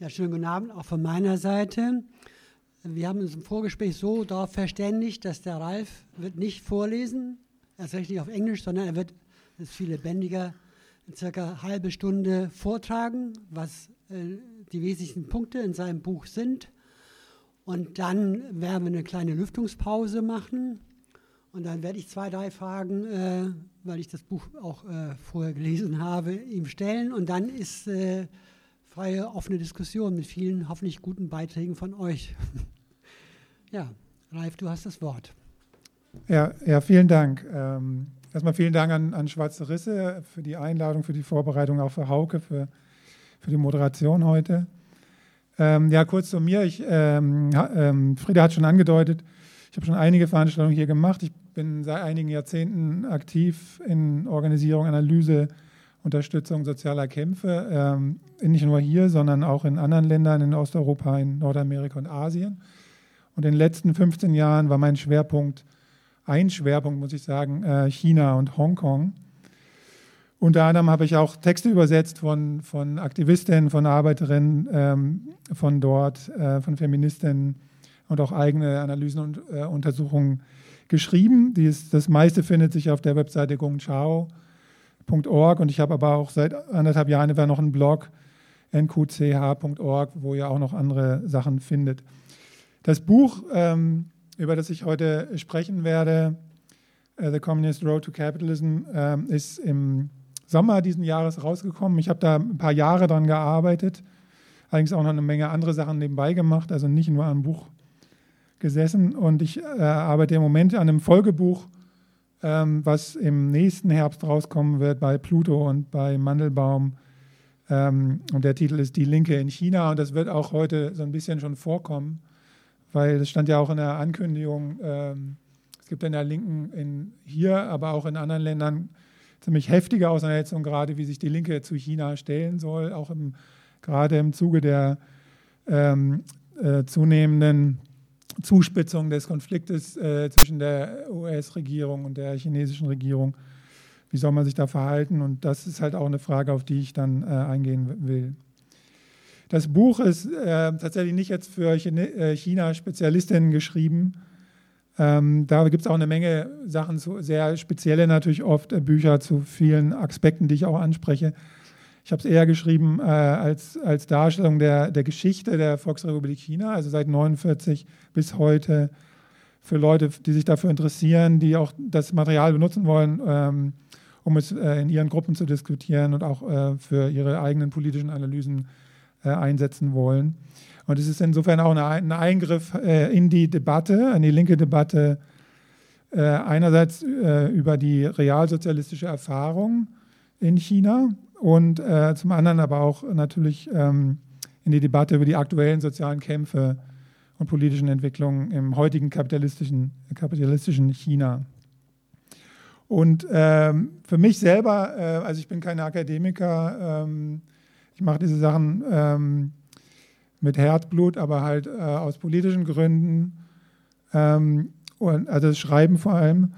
Ja, schönen guten Abend auch von meiner Seite. Wir haben uns im Vorgespräch so darauf verständigt, dass der Ralf wird nicht vorlesen, erst recht nicht auf Englisch, sondern er wird, das ist viel lebendiger, circa eine halbe Stunde vortragen, was äh, die wesentlichen Punkte in seinem Buch sind. Und dann werden wir eine kleine Lüftungspause machen. Und dann werde ich zwei, drei Fragen, äh, weil ich das Buch auch äh, vorher gelesen habe, ihm stellen. Und dann ist äh, freie, offene Diskussion mit vielen hoffentlich guten Beiträgen von euch. ja, Ralf, du hast das Wort. Ja, ja vielen Dank. Ähm, erstmal vielen Dank an, an Schwarze Risse für die Einladung, für die Vorbereitung, auch für Hauke, für, für die Moderation heute. Ähm, ja, kurz zu mir. Ich, ähm, ähm, Frieda hat schon angedeutet, ich habe schon einige Veranstaltungen hier gemacht. Ich bin seit einigen Jahrzehnten aktiv in Organisierung, Analyse, Unterstützung sozialer Kämpfe, ähm, nicht nur hier, sondern auch in anderen Ländern in Osteuropa, in Nordamerika und Asien. Und in den letzten 15 Jahren war mein Schwerpunkt, ein Schwerpunkt, muss ich sagen, äh, China und Hongkong. Unter anderem habe ich auch Texte übersetzt von, von Aktivistinnen, von Arbeiterinnen ähm, von dort, äh, von Feministinnen und auch eigene Analysen und äh, Untersuchungen geschrieben. Dies, das meiste findet sich auf der Webseite Gongchao nqch.org und ich habe aber auch seit anderthalb Jahren etwa noch einen Blog nqch.org, wo ihr auch noch andere Sachen findet. Das Buch, ähm, über das ich heute sprechen werde, uh, The Communist Road to Capitalism, ähm, ist im Sommer diesen Jahres rausgekommen. Ich habe da ein paar Jahre dran gearbeitet, allerdings auch noch eine Menge andere Sachen nebenbei gemacht, also nicht nur am Buch gesessen. Und ich äh, arbeite im Moment an einem Folgebuch ähm, was im nächsten Herbst rauskommen wird bei Pluto und bei Mandelbaum. Ähm, und der Titel ist Die Linke in China. Und das wird auch heute so ein bisschen schon vorkommen, weil es stand ja auch in der Ankündigung, ähm, es gibt in der Linken in hier, aber auch in anderen Ländern ziemlich heftige Auseinandersetzungen, gerade wie sich die Linke zu China stellen soll, auch im, gerade im Zuge der ähm, äh, zunehmenden Zuspitzung des Konfliktes äh, zwischen der US-Regierung und der chinesischen Regierung. Wie soll man sich da verhalten? Und das ist halt auch eine Frage, auf die ich dann äh, eingehen will. Das Buch ist äh, tatsächlich nicht jetzt für äh, China-Spezialistinnen geschrieben. Ähm, da gibt es auch eine Menge Sachen, zu, sehr spezielle natürlich oft äh, Bücher zu vielen Aspekten, die ich auch anspreche. Ich habe es eher geschrieben äh, als, als Darstellung der, der Geschichte der Volksrepublik China, also seit 1949 bis heute, für Leute, die sich dafür interessieren, die auch das Material benutzen wollen, ähm, um es äh, in ihren Gruppen zu diskutieren und auch äh, für ihre eigenen politischen Analysen äh, einsetzen wollen. Und es ist insofern auch ein Eingriff äh, in die Debatte, in die linke Debatte, äh, einerseits über die realsozialistische Erfahrung in China und äh, zum anderen aber auch natürlich ähm, in die Debatte über die aktuellen sozialen Kämpfe und politischen Entwicklungen im heutigen kapitalistischen, kapitalistischen China. Und ähm, für mich selber, äh, also ich bin kein Akademiker, ähm, ich mache diese Sachen ähm, mit Herzblut, aber halt äh, aus politischen Gründen, ähm, und, also das Schreiben vor allem.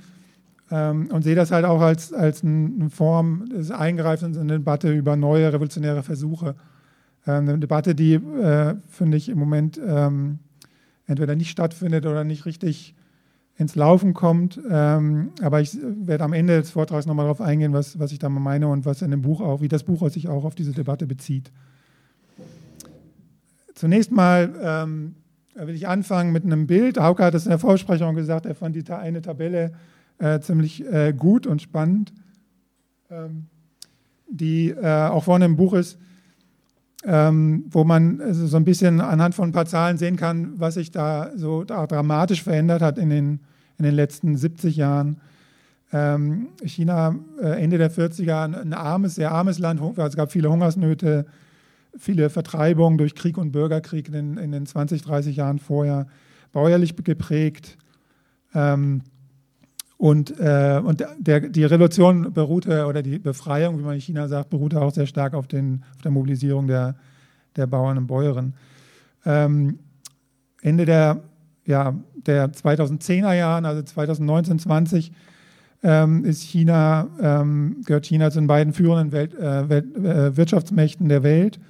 Ähm, und sehe das halt auch als, als eine Form des Eingreifens in eine Debatte über neue revolutionäre Versuche. Ähm, eine Debatte, die, äh, finde ich, im Moment ähm, entweder nicht stattfindet oder nicht richtig ins Laufen kommt. Ähm, aber ich werde am Ende des Vortrags nochmal darauf eingehen, was, was ich da mal meine und was in dem Buch auch, wie das Buch sich auch auf diese Debatte bezieht. Zunächst mal ähm, will ich anfangen mit einem Bild. Hauke hat es in der Vorsprechung gesagt, er fand die eine Tabelle äh, ziemlich äh, gut und spannend, ähm, die äh, auch vorne im Buch ist, ähm, wo man also so ein bisschen anhand von ein paar Zahlen sehen kann, was sich da so da dramatisch verändert hat in den, in den letzten 70 Jahren. Ähm, China äh, Ende der 40er ein armes, sehr armes Land, es gab viele Hungersnöte, viele Vertreibungen durch Krieg und Bürgerkrieg in den, in den 20, 30 Jahren vorher, bäuerlich geprägt. Ähm, und, äh, und der, die Revolution beruhte, oder die Befreiung, wie man in China sagt, beruhte auch sehr stark auf, den, auf der Mobilisierung der, der Bauern und Bäuerinnen. Ähm, Ende der, ja, der 2010er Jahren, also 2019, 20, ähm, ist China, ähm, gehört China zu den beiden führenden Welt, äh, Welt, äh, Wirtschaftsmächten der Welt.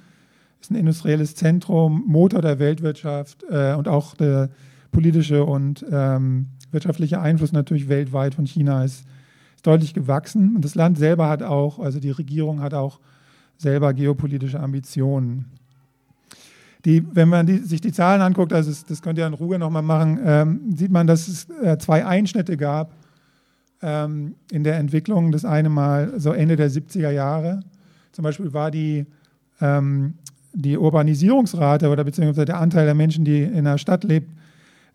ist ein industrielles Zentrum, Motor der Weltwirtschaft äh, und auch der politische und ähm, wirtschaftliche Einfluss natürlich weltweit von China ist, ist deutlich gewachsen. Und das Land selber hat auch, also die Regierung hat auch selber geopolitische Ambitionen. Die, wenn man die, sich die Zahlen anguckt, also das, das könnt ihr in Ruhe nochmal machen, ähm, sieht man, dass es äh, zwei Einschnitte gab ähm, in der Entwicklung. Das eine Mal so Ende der 70er Jahre. Zum Beispiel war die, ähm, die Urbanisierungsrate oder beziehungsweise der Anteil der Menschen, die in der Stadt lebt,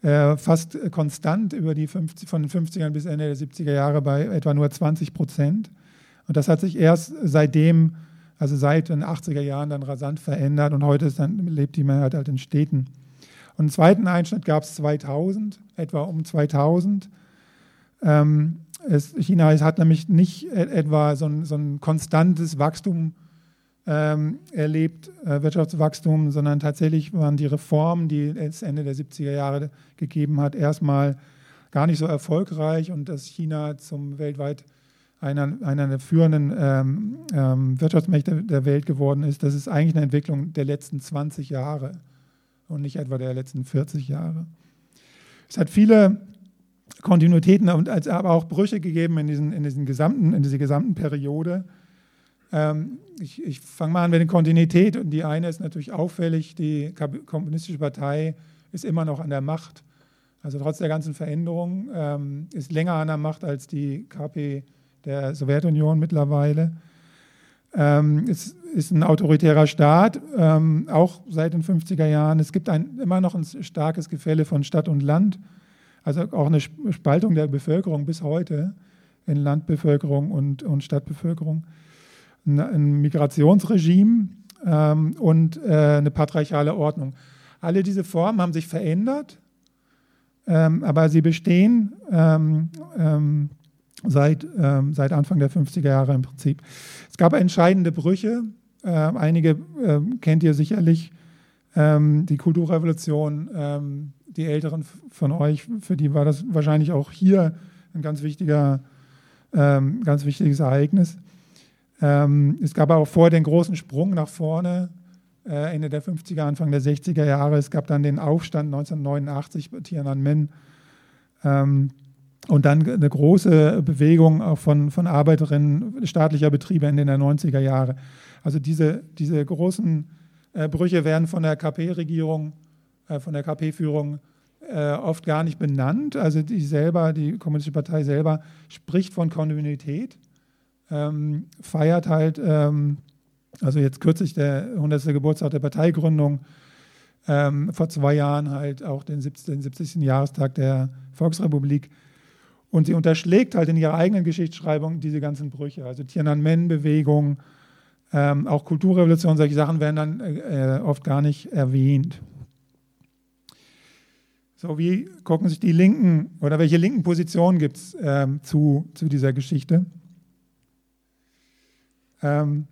äh, fast konstant über die 50, von den 50ern bis Ende der 70er Jahre bei etwa nur 20 Prozent. Und das hat sich erst seitdem also seit den 80er Jahren dann rasant verändert und heute dann, lebt die Mehrheit halt in Städten. Und einen zweiten Einschnitt gab es 2000, etwa um 2000. Ähm, es, China hat nämlich nicht etwa so ein, so ein konstantes Wachstum ähm, erlebt, äh, Wirtschaftswachstum, sondern tatsächlich waren die Reformen, die es Ende der 70er Jahre gegeben hat, erstmal gar nicht so erfolgreich und dass China zum weltweit einer, einer der führenden ähm, ähm, Wirtschaftsmächte der Welt geworden ist, das ist eigentlich eine Entwicklung der letzten 20 Jahre und nicht etwa der letzten 40 Jahre. Es hat viele Kontinuitäten und aber auch Brüche gegeben in, diesen, in, diesen gesamten, in dieser gesamten Periode. Ähm, ich, ich fange mal an mit der Kontinuität und die eine ist natürlich auffällig, die Kommunistische Partei ist immer noch an der Macht. Also trotz der ganzen Veränderungen ähm, ist länger an der Macht als die KP der Sowjetunion mittlerweile. Ähm, es ist ein autoritärer Staat, ähm, auch seit den 50er Jahren. Es gibt ein, immer noch ein starkes Gefälle von Stadt und Land, also auch eine Spaltung der Bevölkerung bis heute in Landbevölkerung und, und Stadtbevölkerung. Ein, ein Migrationsregime ähm, und äh, eine patriarchale Ordnung. Alle diese Formen haben sich verändert, ähm, aber sie bestehen ähm, ähm, seit, ähm, seit Anfang der 50er Jahre im Prinzip. Es gab entscheidende Brüche. Äh, einige äh, kennt ihr sicherlich. Ähm, die Kulturrevolution, die Älteren von euch, für die war das wahrscheinlich auch hier ein ganz, wichtiger, ganz wichtiges Ereignis. Ähm, es gab auch vor den großen Sprung nach vorne, äh, Ende der 50er, Anfang der 60er Jahre. Es gab dann den Aufstand 1989 bei Tiananmen. Ähm, und dann eine große Bewegung auch von, von Arbeiterinnen staatlicher Betriebe Ende der 90er Jahre. Also diese, diese großen äh, Brüche werden von der KP-Regierung, äh, von der KP-Führung äh, oft gar nicht benannt. Also die selber, die Kommunistische Partei selber spricht von Kontinuität, ähm, feiert halt, ähm, also jetzt kürzlich der 100. Geburtstag der Parteigründung, ähm, vor zwei Jahren halt auch den 70. Den 70. Jahrestag der Volksrepublik und sie unterschlägt halt in ihrer eigenen Geschichtsschreibung diese ganzen Brüche. Also Tiananmen-Bewegung, ähm, auch Kulturrevolution, solche Sachen werden dann äh, oft gar nicht erwähnt. So, wie gucken sich die Linken oder welche linken Positionen gibt es ähm, zu, zu dieser Geschichte? Ähm,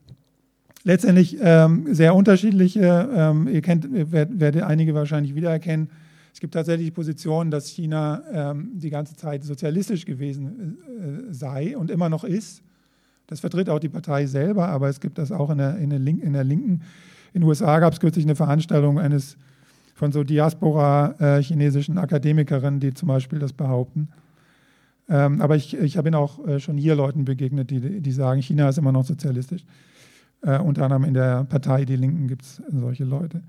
letztendlich ähm, sehr unterschiedliche, ähm, ihr kennt, werdet, werdet einige wahrscheinlich wiedererkennen, es gibt tatsächlich Positionen, dass China ähm, die ganze Zeit sozialistisch gewesen äh, sei und immer noch ist. Das vertritt auch die Partei selber, aber es gibt das auch in der, in der, Link, in der Linken. In den USA gab es kürzlich eine Veranstaltung eines von so Diaspora-chinesischen äh, Akademikerinnen, die zum Beispiel das behaupten. Ähm, aber ich, ich habe auch äh, schon hier Leuten begegnet, die, die sagen, China ist immer noch sozialistisch. Äh, unter anderem in der Partei Die Linken gibt es solche Leute.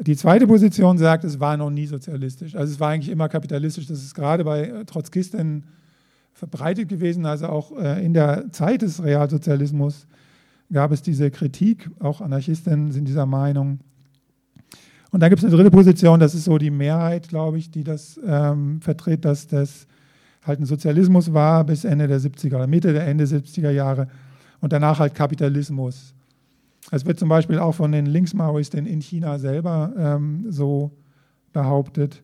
Die zweite Position sagt, es war noch nie sozialistisch. Also es war eigentlich immer kapitalistisch. Das ist gerade bei äh, Trotzkisten verbreitet gewesen. Also auch äh, in der Zeit des Realsozialismus gab es diese Kritik. Auch Anarchisten sind dieser Meinung. Und dann gibt es eine dritte Position, das ist so die Mehrheit, glaube ich, die das ähm, vertritt, dass das halt ein Sozialismus war bis Ende der 70er oder Mitte der Ende 70er Jahre und danach halt Kapitalismus. Es wird zum Beispiel auch von den Linksmaoisten in China selber ähm, so behauptet.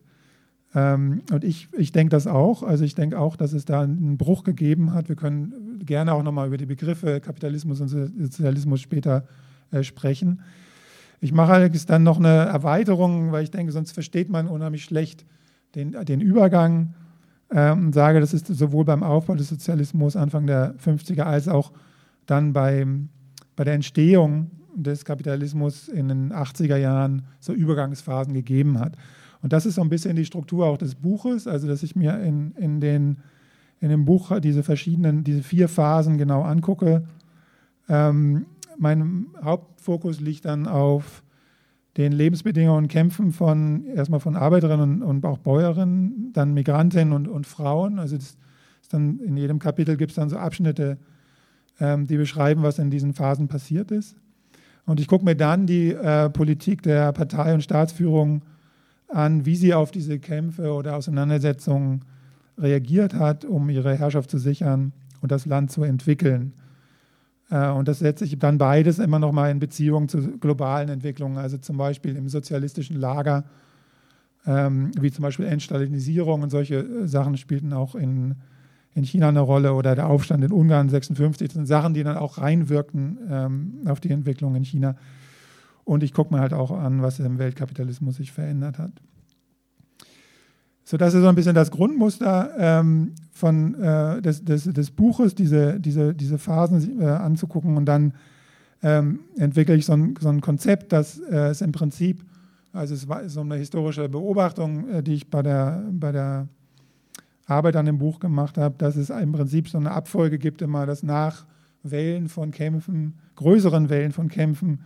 Ähm, und ich, ich denke das auch. Also ich denke auch, dass es da einen Bruch gegeben hat. Wir können gerne auch nochmal über die Begriffe Kapitalismus und Sozialismus später äh, sprechen. Ich mache allerdings dann noch eine Erweiterung, weil ich denke, sonst versteht man unheimlich schlecht den, den Übergang ähm, und sage, das ist sowohl beim Aufbau des Sozialismus Anfang der 50er als auch dann beim bei der Entstehung des Kapitalismus in den 80er Jahren so Übergangsphasen gegeben hat. Und das ist so ein bisschen die Struktur auch des Buches, also dass ich mir in, in, den, in dem Buch diese verschiedenen, diese vier Phasen genau angucke. Ähm, mein Hauptfokus liegt dann auf den Lebensbedingungen und Kämpfen von erstmal von Arbeiterinnen und, und auch Bäuerinnen, dann Migrantinnen und, und Frauen. Also das ist dann in jedem Kapitel gibt es dann so Abschnitte, ähm, die beschreiben, was in diesen Phasen passiert ist. Und ich gucke mir dann die äh, Politik der Partei und Staatsführung an, wie sie auf diese Kämpfe oder Auseinandersetzungen reagiert hat, um ihre Herrschaft zu sichern und das Land zu entwickeln. Äh, und das setze ich dann beides immer noch mal in Beziehung zu globalen Entwicklungen, also zum Beispiel im sozialistischen Lager, ähm, wie zum Beispiel Entstalinisierung und solche äh, Sachen spielten auch in, in China eine Rolle oder der Aufstand in Ungarn 56. Das sind Sachen, die dann auch reinwirkten ähm, auf die Entwicklung in China. Und ich gucke mir halt auch an, was im Weltkapitalismus sich verändert hat. So, das ist so ein bisschen das Grundmuster ähm, von, äh, des, des, des, Buches, diese, diese, diese Phasen äh, anzugucken. Und dann ähm, entwickle ich so ein, so ein Konzept, das äh, es im Prinzip, also es war so eine historische Beobachtung, äh, die ich bei der, bei der Arbeit an dem Buch gemacht habe, dass es im Prinzip so eine Abfolge gibt, immer dass nach Wellen von Kämpfen, größeren Wellen von Kämpfen,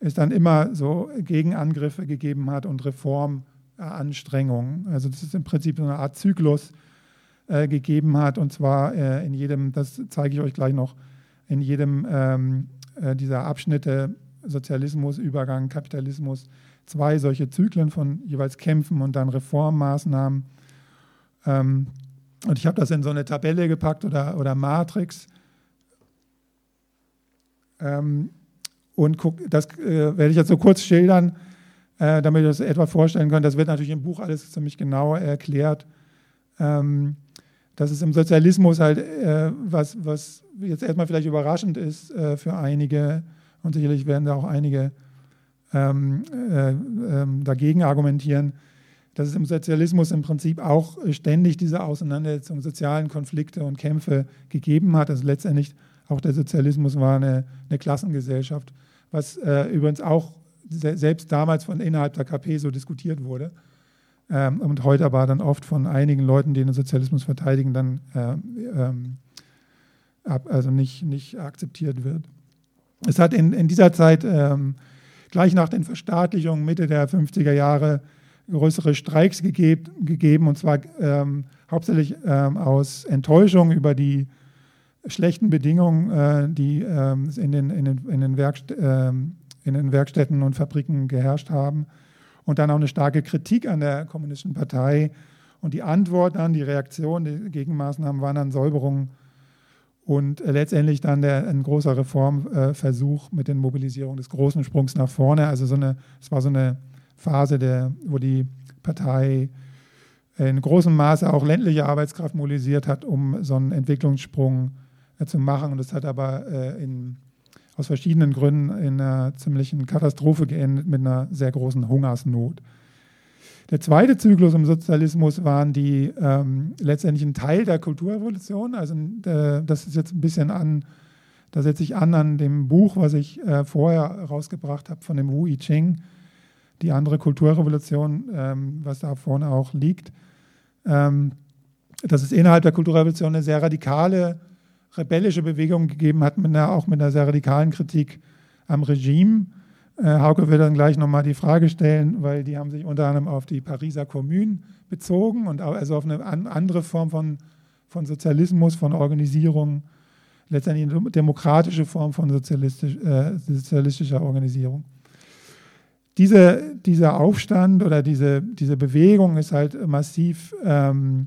es dann immer so Gegenangriffe gegeben hat und Reformanstrengungen. Also das ist im Prinzip so eine Art Zyklus äh, gegeben hat und zwar äh, in jedem, das zeige ich euch gleich noch, in jedem ähm, äh, dieser Abschnitte Sozialismus, Übergang, Kapitalismus, zwei solche Zyklen von jeweils Kämpfen und dann Reformmaßnahmen. Ähm, und ich habe das in so eine Tabelle gepackt oder, oder Matrix. Ähm, und guck, das äh, werde ich jetzt so kurz schildern, äh, damit ihr das etwa vorstellen könnt. Das wird natürlich im Buch alles ziemlich genau erklärt. Ähm, dass es im Sozialismus halt, äh, was, was jetzt erstmal vielleicht überraschend ist äh, für einige, und sicherlich werden da auch einige ähm, äh, ähm, dagegen argumentieren, dass es im Sozialismus im Prinzip auch ständig diese Auseinandersetzungen, sozialen Konflikte und Kämpfe gegeben hat. Also letztendlich auch der Sozialismus war eine, eine Klassengesellschaft was äh, übrigens auch selbst damals von innerhalb der KP so diskutiert wurde ähm, und heute aber dann oft von einigen Leuten, die den Sozialismus verteidigen, dann äh, ähm, ab, also nicht, nicht akzeptiert wird. Es hat in, in dieser Zeit ähm, gleich nach den Verstaatlichungen Mitte der 50er Jahre größere Streiks gegeb, gegeben, und zwar ähm, hauptsächlich ähm, aus Enttäuschung über die schlechten Bedingungen, äh, die ähm, in, den, in, den, in, den Werkst ähm, in den Werkstätten und Fabriken geherrscht haben. Und dann auch eine starke Kritik an der Kommunistischen Partei. Und die Antwort dann, die Reaktion, die Gegenmaßnahmen waren dann Säuberungen und letztendlich dann der, ein großer Reformversuch mit den Mobilisierungen des großen Sprungs nach vorne. Also so eine, es war so eine Phase, der, wo die Partei in großem Maße auch ländliche Arbeitskraft mobilisiert hat, um so einen Entwicklungssprung zu äh, zu machen. Und das hat aber äh, in, aus verschiedenen Gründen in einer ziemlichen Katastrophe geendet mit einer sehr großen Hungersnot. Der zweite Zyklus im Sozialismus waren die ähm, letztendlich ein Teil der Kulturrevolution. Also äh, das ist jetzt ein bisschen an, da setze ich an an dem Buch, was ich äh, vorher rausgebracht habe von dem Wu I Ching, die andere Kulturrevolution, ähm, was da vorne auch liegt. Ähm, dass es innerhalb der Kulturrevolution eine sehr radikale rebellische Bewegung gegeben hat, mit einer, auch mit einer sehr radikalen Kritik am Regime. Äh, Hauke wird dann gleich nochmal die Frage stellen, weil die haben sich unter anderem auf die Pariser Kommune bezogen und also auf eine an, andere Form von, von Sozialismus, von Organisierung, letztendlich eine demokratische Form von sozialistisch, äh, sozialistischer Organisierung. Diese, dieser Aufstand oder diese, diese Bewegung ist halt massiv ähm,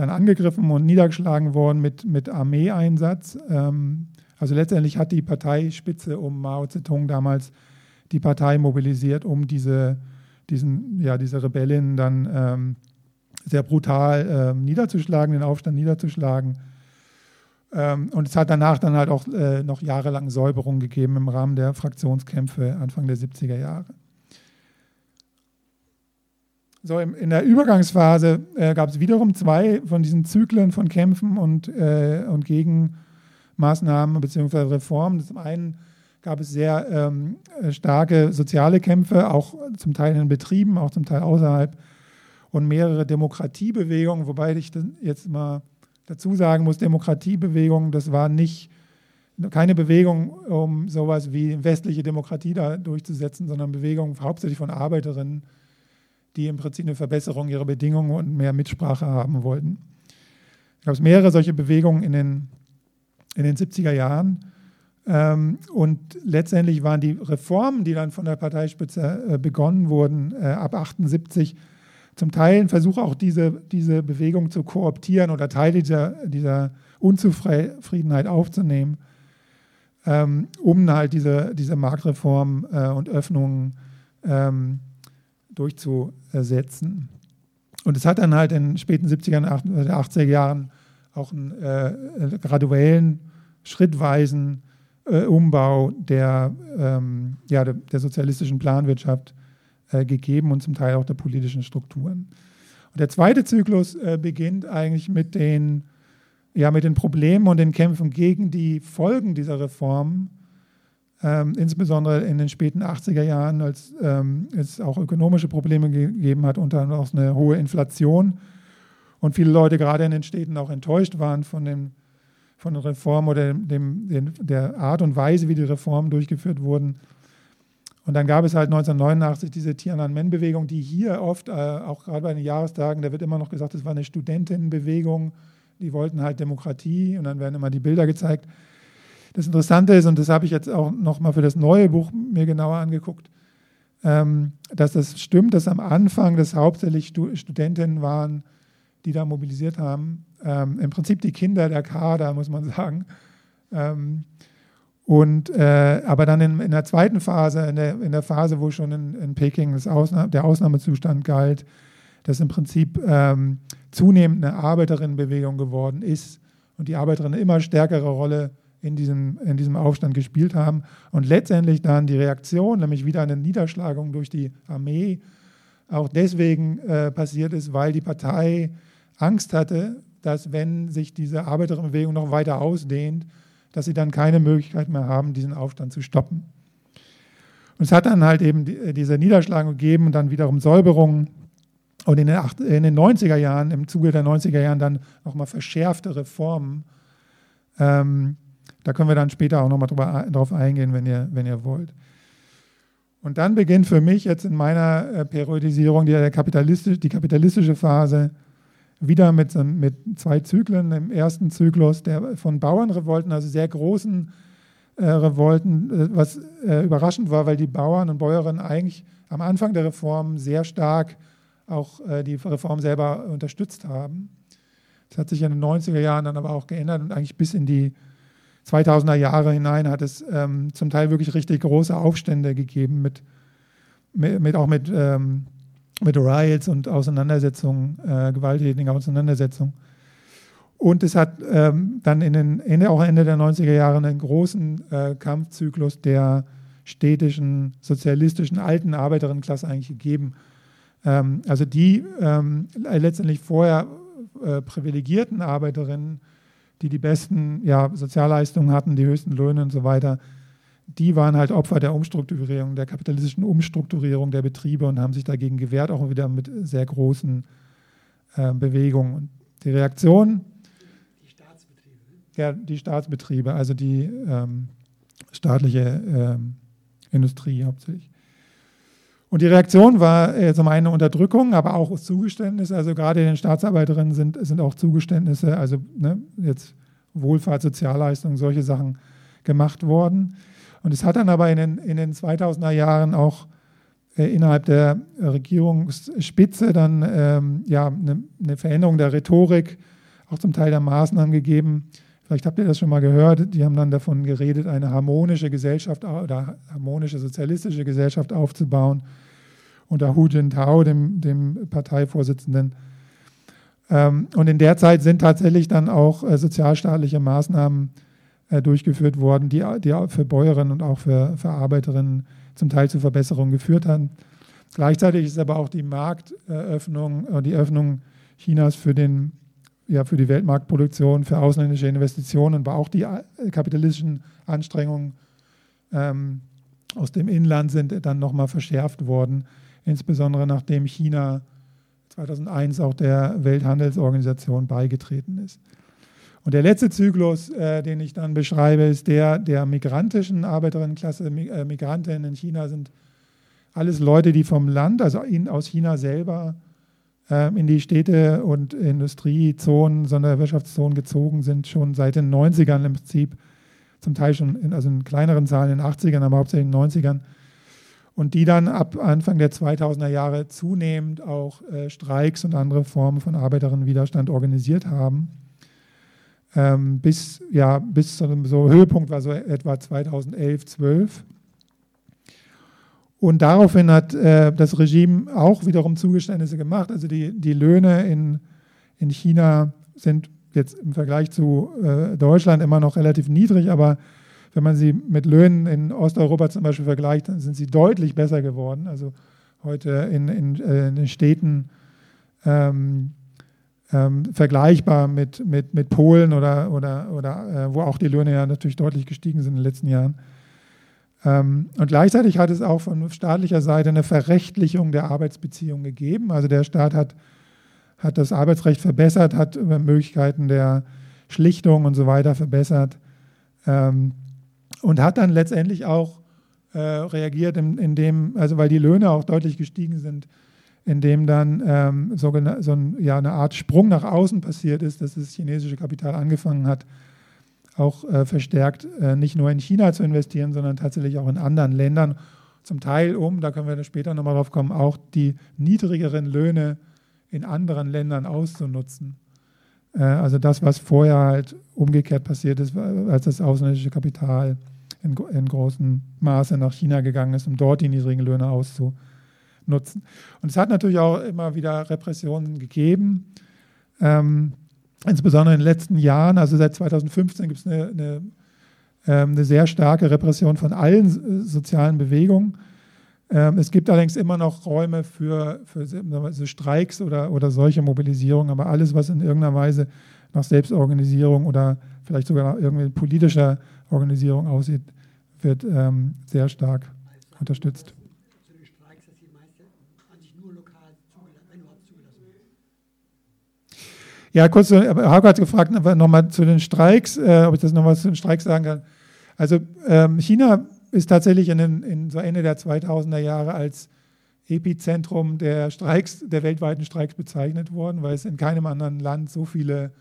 dann angegriffen und niedergeschlagen worden mit, mit Armeeeinsatz. Ähm, also letztendlich hat die Parteispitze um Mao Zedong damals die Partei mobilisiert, um diese, diesen, ja, diese Rebellinnen dann ähm, sehr brutal ähm, niederzuschlagen, den Aufstand niederzuschlagen. Ähm, und es hat danach dann halt auch äh, noch jahrelang Säuberungen gegeben im Rahmen der Fraktionskämpfe Anfang der 70er Jahre. So, in der Übergangsphase äh, gab es wiederum zwei von diesen Zyklen von Kämpfen und, äh, und Gegenmaßnahmen bzw. Reformen. Zum einen gab es sehr ähm, starke soziale Kämpfe, auch zum Teil in Betrieben, auch zum Teil außerhalb und mehrere Demokratiebewegungen, wobei ich jetzt mal dazu sagen muss, Demokratiebewegungen, das war nicht keine Bewegung, um sowas wie westliche Demokratie da durchzusetzen, sondern Bewegung hauptsächlich von Arbeiterinnen, die im Prinzip eine Verbesserung ihrer Bedingungen und mehr Mitsprache haben wollten. Es gab mehrere solche Bewegungen in den, in den 70er Jahren. Ähm, und letztendlich waren die Reformen, die dann von der Parteispitze äh, begonnen wurden, äh, ab 78, zum Teil ein Versuch, auch diese, diese Bewegung zu kooptieren oder Teile dieser, dieser Unzufriedenheit aufzunehmen, ähm, um halt diese, diese Marktreform äh, und Öffnungen ähm, durchzusetzen. Und es hat dann halt in den späten 70er und 80er Jahren auch einen äh, graduellen, schrittweisen äh, Umbau der, ähm, ja, der, der, sozialistischen Planwirtschaft äh, gegeben und zum Teil auch der politischen Strukturen. Und der zweite Zyklus äh, beginnt eigentlich mit den, ja, mit den Problemen und den Kämpfen gegen die Folgen dieser Reformen, ähm, insbesondere in den späten 80er Jahren, als ähm, es auch ökonomische Probleme gegeben hat, unter anderem auch eine hohe Inflation und viele Leute gerade in den Städten auch enttäuscht waren von den von der Reform oder dem, dem, der Art und Weise, wie die Reformen durchgeführt wurden. Und dann gab es halt 1989 diese Tiananmen-Bewegung, die hier oft, äh, auch gerade bei den Jahrestagen, da wird immer noch gesagt, es war eine Studentinnenbewegung, die wollten halt Demokratie und dann werden immer die Bilder gezeigt. Das Interessante ist, und das habe ich jetzt auch nochmal für das neue Buch mir genauer angeguckt, ähm, dass das stimmt, dass am Anfang das hauptsächlich Studentinnen waren, die da mobilisiert haben. Ähm, Im Prinzip die Kinder der Kader, muss man sagen. Ähm, und, äh, aber dann in, in, der zweiten Phase, in der, in der Phase, wo schon in, in Peking Ausna der Ausnahmezustand galt, dass im Prinzip ähm, zunehmend eine Arbeiterinnenbewegung geworden ist und die Arbeiterinnen immer stärkere Rolle in diesem, in diesem Aufstand gespielt haben. Und letztendlich dann die Reaktion, nämlich wieder eine Niederschlagung durch die Armee, auch deswegen äh, passiert ist, weil die Partei Angst hatte, dass wenn sich diese Arbeiterinnenbewegung noch weiter ausdehnt, dass sie dann keine Möglichkeit mehr haben, diesen Aufstand zu stoppen. Und es hat dann halt eben die, diese Niederschlagung gegeben und dann wiederum Säuberungen und in den, acht, in den 90er Jahren, im Zuge der 90er Jahren dann nochmal verschärfte Reformen. Ähm, da können wir dann später auch nochmal drauf eingehen, wenn ihr, wenn ihr wollt. Und dann beginnt für mich jetzt in meiner äh, Periodisierung die, kapitalistische, die kapitalistische Phase wieder mit, mit zwei Zyklen. Im ersten Zyklus der von Bauernrevolten, also sehr großen äh, Revolten, äh, was äh, überraschend war, weil die Bauern und Bäuerinnen eigentlich am Anfang der Reform sehr stark auch äh, die Reform selber unterstützt haben. Das hat sich in den 90er Jahren dann aber auch geändert und eigentlich bis in die 2000er Jahre hinein hat es ähm, zum Teil wirklich richtig große Aufstände gegeben, mit, mit, mit auch mit ähm, mit Riots und Auseinandersetzungen, äh, gewalttätigen Auseinandersetzungen. Und es hat ähm, dann in den, Ende, auch Ende der 90er Jahre einen großen äh, Kampfzyklus der städtischen, sozialistischen, alten Arbeiterinnenklasse eigentlich gegeben. Ähm, also die ähm, letztendlich vorher äh, privilegierten Arbeiterinnen, die die besten ja, Sozialleistungen hatten, die höchsten Löhne und so weiter, die waren halt Opfer der Umstrukturierung, der kapitalistischen Umstrukturierung der Betriebe und haben sich dagegen gewehrt, auch wieder mit sehr großen äh, Bewegungen. Und die Reaktion? Die Staatsbetriebe. Ja, die Staatsbetriebe, also die ähm, staatliche ähm, Industrie hauptsächlich. Und die Reaktion war äh, zum einen Unterdrückung, aber auch Zugeständnisse. Also gerade den Staatsarbeiterinnen sind, sind auch Zugeständnisse, also ne, jetzt Wohlfahrt, Sozialleistungen, solche Sachen gemacht worden. Und es hat dann aber in den, in den 2000er Jahren auch äh, innerhalb der Regierungsspitze dann ähm, ja, eine, eine, Veränderung der Rhetorik, auch zum Teil der Maßnahmen gegeben. Vielleicht habt ihr das schon mal gehört. Die haben dann davon geredet, eine harmonische Gesellschaft oder harmonische sozialistische Gesellschaft aufzubauen unter Hu Jintao, dem, dem Parteivorsitzenden. Ähm, und in der Zeit sind tatsächlich dann auch äh, sozialstaatliche Maßnahmen äh, durchgeführt worden, die, für Bäuerinnen und auch für, für Arbeiterinnen zum Teil zu Verbesserungen geführt haben. Gleichzeitig ist aber auch die Marktöffnung, äh, die Öffnung Chinas für, den, ja, für die Weltmarktproduktion, für ausländische Investitionen, aber auch die äh, kapitalistischen Anstrengungen ähm, aus dem Inland sind dann nochmal verschärft worden, insbesondere nachdem China 2001 auch der Welthandelsorganisation beigetreten ist. Und der letzte Zyklus, äh, den ich dann beschreibe, ist der der migrantischen Arbeiterinnenklasse. Äh, Migrantinnen in China sind alles Leute, die vom Land, also in, aus China selber, in die Städte und Industriezonen, Sonderwirtschaftszonen gezogen sind, schon seit den 90ern im Prinzip, zum Teil schon in, also in kleineren Zahlen in den 80ern, aber hauptsächlich in den 90ern. Und die dann ab Anfang der 2000er Jahre zunehmend auch äh, Streiks und andere Formen von Arbeiterinnenwiderstand organisiert haben ähm, bis, ja, bis zu einem so Höhepunkt war so etwa 2011, 12. Und daraufhin hat äh, das Regime auch wiederum Zugeständnisse gemacht. Also die, die Löhne in, in China sind jetzt im Vergleich zu äh, Deutschland immer noch relativ niedrig, aber wenn man sie mit Löhnen in Osteuropa zum Beispiel vergleicht, dann sind sie deutlich besser geworden. Also heute in, in, äh, in den Städten ähm, ähm, vergleichbar mit, mit, mit Polen oder, oder, oder äh, wo auch die Löhne ja natürlich deutlich gestiegen sind in den letzten Jahren. Ähm, und gleichzeitig hat es auch von staatlicher Seite eine Verrechtlichung der Arbeitsbeziehungen gegeben. Also der Staat hat, hat das Arbeitsrecht verbessert, hat Möglichkeiten der Schlichtung und so weiter verbessert ähm, und hat dann letztendlich auch äh, reagiert, in, in dem, also weil die Löhne auch deutlich gestiegen sind, in dem dann ähm, so, eine Art Sprung nach außen passiert ist, dass das chinesische Kapital angefangen hat, auch äh, verstärkt äh, nicht nur in China zu investieren, sondern tatsächlich auch in anderen Ländern. Zum Teil um, da können wir später nochmal drauf kommen, auch die niedrigeren Löhne in anderen Ländern auszunutzen. Äh, also das, was vorher halt umgekehrt passiert ist, als das ausländische Kapital in, in großem Maße nach China gegangen ist, um dort die niedrigen Löhne auszunutzen nutzen. Und es hat natürlich auch immer wieder Repressionen gegeben, ähm, insbesondere in den letzten Jahren. Also seit 2015 gibt es eine, eine, ähm, eine, sehr starke Repression von allen sozialen Bewegungen. Ähm, es gibt allerdings immer noch Räume für, für so Streiks oder, oder solche Mobilisierungen, aber alles, was in irgendeiner Weise nach Selbstorganisierung oder vielleicht sogar nach irgendwie politischer Organisierung aussieht, wird ähm, sehr stark unterstützt. Ja, kurz, Hauke hat gefragt, nochmal zu den Streiks, äh, ob ich das nochmal zu den Streiks sagen kann. Also ähm, China ist tatsächlich in, in, so Ende der 2000er Jahre als Epizentrum der Streiks, der weltweiten Streiks bezeichnet worden, weil es in keinem anderen Land so viele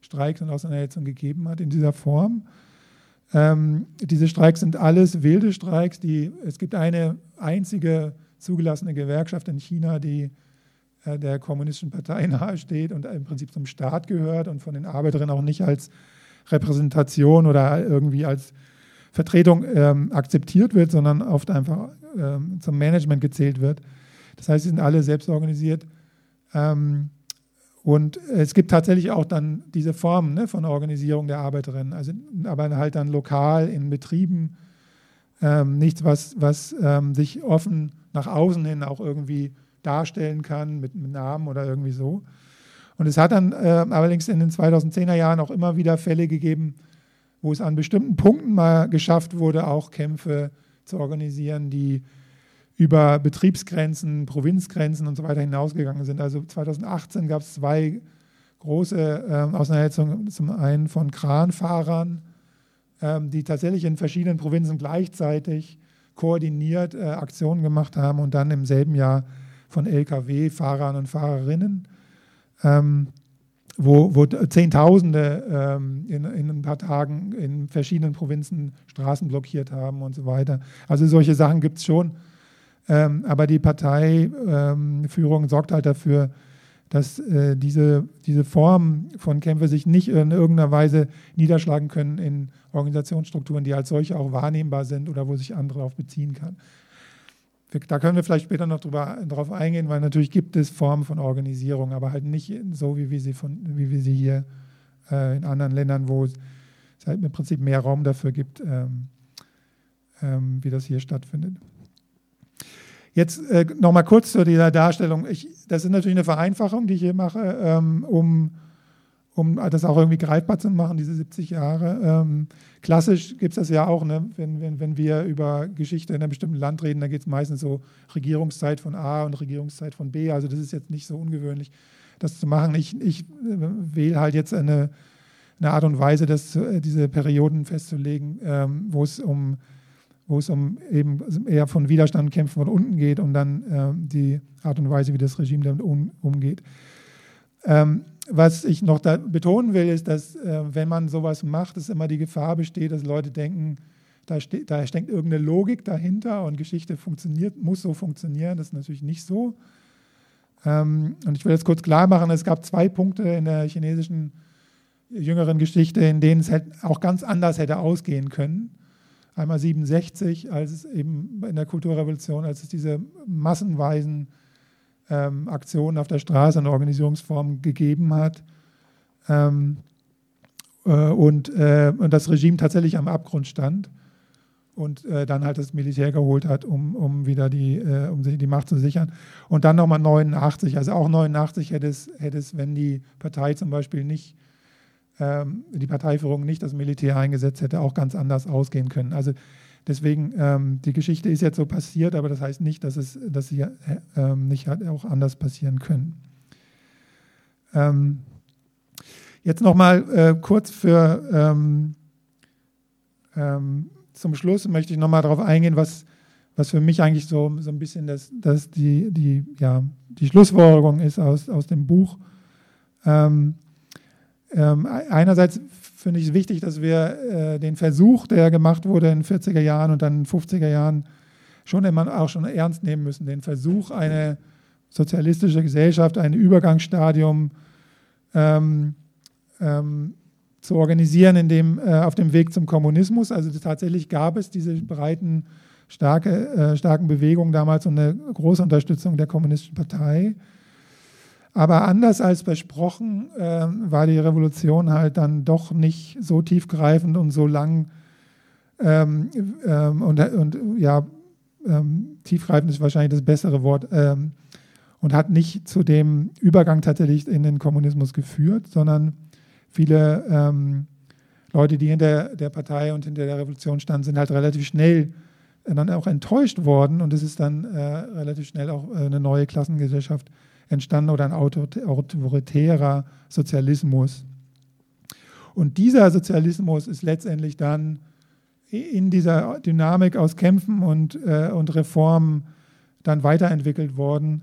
Streiks und Auseinandersetzungen gegeben hat in dieser Form. Ähm, diese Streiks sind alles wilde Streiks. Die, es gibt eine einzige zugelassene Gewerkschaft in China, die der kommunistischen Partei nahesteht und im Prinzip zum Staat gehört und von den Arbeiterinnen auch nicht als Repräsentation oder irgendwie als Vertretung ähm, akzeptiert wird, sondern oft einfach ähm, zum Management gezählt wird. Das heißt, sie sind alle selbst organisiert. Ähm, und es gibt tatsächlich auch dann diese Formen ne, von Organisierung der Arbeiterinnen, also, aber halt dann lokal in Betrieben. Ähm, nichts, was, was ähm, sich offen nach außen hin auch irgendwie darstellen kann mit, Namen oder irgendwie so. Und es hat dann äh, allerdings in den 2010er Jahren auch immer wieder Fälle gegeben, wo es an bestimmten Punkten mal geschafft wurde, auch Kämpfe zu organisieren, die über Betriebsgrenzen, Provinzgrenzen und so weiter hinausgegangen sind. Also 2018 gab es zwei große äh, Auseinandersetzungen, zum einen von Kranfahrern, ähm, die tatsächlich in verschiedenen Provinzen gleichzeitig koordiniert äh, Aktionen gemacht haben und dann im selben Jahr von Lkw-Fahrern und Fahrerinnen, ähm, wo, wo, Zehntausende ähm, in, in, ein paar Tagen in verschiedenen Provinzen Straßen blockiert haben und so weiter. Also solche Sachen gibt es schon. Ähm, aber die Parteiführung ähm, sorgt halt dafür, dass äh, diese, diese Form von Kämpfe sich nicht in irgendeiner Weise niederschlagen können in Organisationsstrukturen, die als solche auch wahrnehmbar sind oder wo sich andere darauf beziehen kann da können wir vielleicht später noch drüber, drauf eingehen, weil natürlich gibt es Formen von Organisierung, aber halt nicht so, wie wir sie, von, wie wir sie hier äh, in anderen Ländern, wo es halt im Prinzip mehr Raum dafür gibt, ähm, ähm, wie das hier stattfindet. Jetzt äh, nochmal kurz zu dieser Darstellung. Ich, das ist natürlich eine Vereinfachung, die ich hier mache, ähm, um, um das auch irgendwie greifbar zu machen, diese 70 Jahre. Ähm, klassisch gibt es das ja auch, ne? wenn, wenn, wenn wir über Geschichte in einem bestimmten Land reden, dann geht es meistens so Regierungszeit von A und Regierungszeit von B. Also das ist jetzt nicht so ungewöhnlich, das zu machen. Ich, ich äh, wähle halt jetzt eine, eine Art und Weise, das, äh, diese Perioden festzulegen, ähm, wo es um um eben eher von Widerstand kämpfen von unten geht und dann ähm, die Art und Weise, wie das Regime damit um, umgeht. Ähm, was ich noch betonen will, ist, dass äh, wenn man sowas macht, es immer die Gefahr besteht, dass Leute denken, da, steht, da steckt irgendeine Logik dahinter und Geschichte funktioniert, muss so funktionieren. Das ist natürlich nicht so. Ähm, und ich will jetzt kurz klar machen, es gab zwei Punkte in der chinesischen jüngeren Geschichte, in denen es auch ganz anders hätte ausgehen können. Einmal 67, als es eben in der Kulturrevolution, als es diese massenweisen ähm, Aktionen auf der Straße und Organisierungsformen gegeben hat. Ähm, äh, und, äh, und das Regime tatsächlich am Abgrund stand und äh, dann halt das Militär geholt hat, um, um wieder die, äh, um die Macht zu sichern. Und dann nochmal 89, also auch 89 hätte es, hätte es, wenn die Partei zum Beispiel nicht, ähm, die Parteiführung nicht das Militär eingesetzt hätte, auch ganz anders ausgehen können. Also Deswegen, ähm, die Geschichte ist jetzt so passiert, aber das heißt nicht, dass, es, dass sie äh, nicht auch anders passieren können. Ähm, jetzt nochmal äh, kurz für ähm, ähm, zum Schluss möchte ich nochmal darauf eingehen, was, was für mich eigentlich so, so ein bisschen das, das die, die, ja, die Schlussfolgerung ist aus, aus dem Buch. Ähm, ähm, einerseits finde ich es wichtig, dass wir äh, den Versuch, der gemacht wurde in den 40er Jahren und dann in den 50er Jahren, schon immer auch schon ernst nehmen müssen. Den Versuch, eine sozialistische Gesellschaft, ein Übergangsstadium ähm, ähm, zu organisieren, in dem, äh, auf dem Weg zum Kommunismus. Also tatsächlich gab es diese breiten, starke, äh, starken Bewegungen damals und eine große Unterstützung der Kommunistischen Partei. Aber anders als besprochen äh, war die Revolution halt dann doch nicht so tiefgreifend und so lang ähm, ähm, und, und, ja, ähm, tiefgreifend ist wahrscheinlich das bessere Wort ähm, und hat nicht zu dem Übergang tatsächlich in den Kommunismus geführt, sondern viele ähm, Leute, die hinter der Partei und hinter der Revolution standen, sind halt relativ schnell dann auch enttäuscht worden. Und es ist dann äh, relativ schnell auch äh, eine neue Klassengesellschaft entstanden oder ein autoritärer Sozialismus. Und dieser Sozialismus ist letztendlich dann in dieser Dynamik aus Kämpfen und, äh, und Reformen dann weiterentwickelt worden.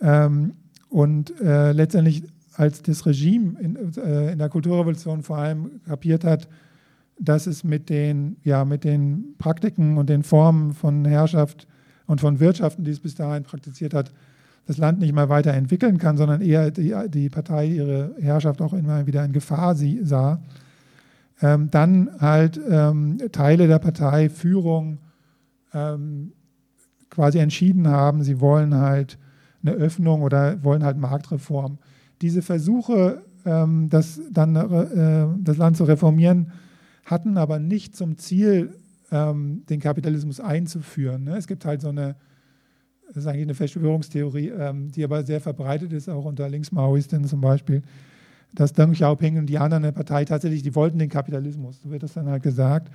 Ähm, und äh, letztendlich, als das Regime in, äh, in der Kulturrevolution vor allem kapiert hat, dass es mit den, ja, mit den Praktiken und den Formen von Herrschaft und von Wirtschaften, die es bis dahin praktiziert hat, das Land nicht mehr weiterentwickeln kann, sondern eher die, die Partei ihre Herrschaft auch immer wieder in Gefahr sah, ähm, dann halt ähm, Teile der Partei, Führung ähm, quasi entschieden haben, sie wollen halt eine Öffnung oder wollen halt Marktreform. Diese Versuche, ähm, das, dann, äh, das Land zu reformieren, hatten aber nicht zum Ziel, ähm, den Kapitalismus einzuführen. Ne? Es gibt halt so eine das ist eigentlich eine Verschwörungstheorie, ähm, die aber sehr verbreitet ist, auch unter Linksmaoisten zum Beispiel, dass Deng Xiaoping und die anderen der Partei tatsächlich, die wollten den Kapitalismus, so wird das dann halt gesagt.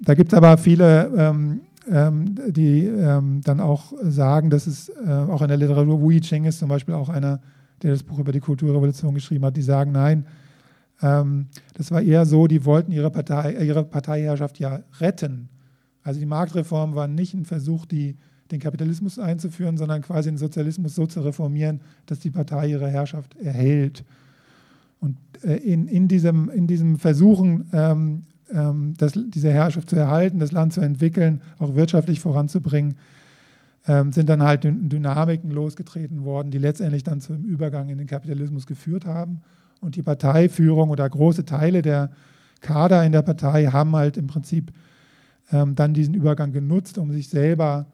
Da gibt es aber viele, ähm, ähm, die ähm, dann auch sagen, dass es äh, auch in der Literatur, Wu Cheng ist zum Beispiel auch einer, der das Buch über die Kulturrevolution geschrieben hat, die sagen, nein, ähm, das war eher so, die wollten ihre, Partei, ihre Parteiherrschaft ja retten. Also die Marktreform war nicht ein Versuch, die den Kapitalismus einzuführen, sondern quasi den Sozialismus so zu reformieren, dass die Partei ihre Herrschaft erhält. Und äh, in, in, diesem, in diesem Versuchen, ähm, ähm, das, diese Herrschaft zu erhalten, das Land zu entwickeln, auch wirtschaftlich voranzubringen, ähm, sind dann halt Dynamiken losgetreten worden, die letztendlich dann zum Übergang in den Kapitalismus geführt haben. Und die Parteiführung oder große Teile der Kader in der Partei haben halt im Prinzip ähm, dann diesen Übergang genutzt, um sich selber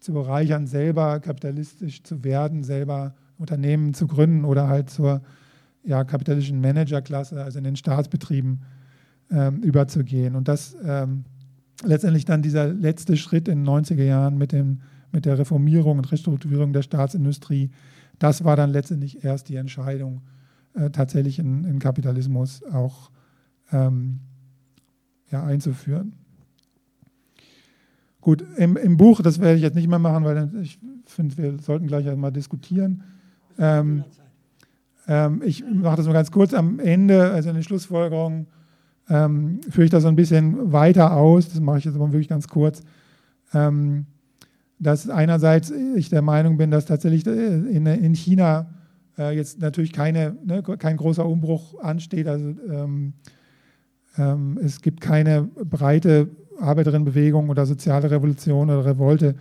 zu bereichern, selber kapitalistisch zu werden, selber Unternehmen zu gründen oder halt zur ja, kapitalistischen Managerklasse, also in den Staatsbetrieben ähm, überzugehen. Und das ähm, letztendlich dann dieser letzte Schritt in den 90er Jahren mit, dem, mit der Reformierung und Restrukturierung der Staatsindustrie, das war dann letztendlich erst die Entscheidung, äh, tatsächlich in, in, Kapitalismus auch ähm, ja, einzuführen. Gut, im, im, Buch, das werde ich jetzt nicht mehr machen, weil ich finde, wir sollten gleich mal diskutieren. Ähm, ähm, ich mache das nur ganz kurz am Ende, also in den Schlussfolgerungen ähm, führe ich das so ein bisschen weiter aus. Das mache ich jetzt aber wirklich ganz kurz. Ähm, dass einerseits ich der Meinung bin, dass tatsächlich äh, in, in China äh, jetzt natürlich keine, ne, kein großer Umbruch ansteht. Also ähm, ähm, es gibt keine breite Arbeiterinnenbewegung oder soziale Revolution oder Revolte,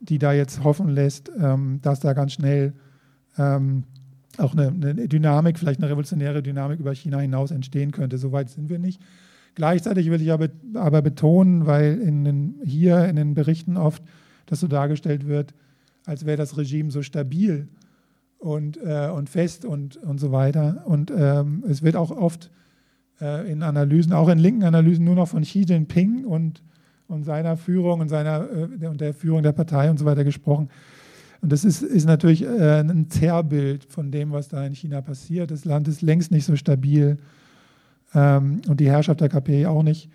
die da jetzt hoffen lässt, ähm, dass da ganz schnell ähm, auch eine, eine, Dynamik, vielleicht eine revolutionäre Dynamik über China hinaus entstehen könnte. Soweit sind wir nicht. Gleichzeitig will ich aber, aber betonen, weil in den, hier in den Berichten oft das so dargestellt wird, als wäre das Regime so stabil und, äh, und fest und, und so weiter. Und ähm, es wird auch oft äh, in Analysen, auch in linken Analysen, nur noch von Xi Jinping und, und seiner Führung und, seiner, äh, und der Führung der Partei und so weiter gesprochen. Und das ist, ist natürlich äh, ein Zerrbild von dem, was da in China passiert. Das Land ist längst nicht so stabil ähm, und die Herrschaft der KP auch nicht,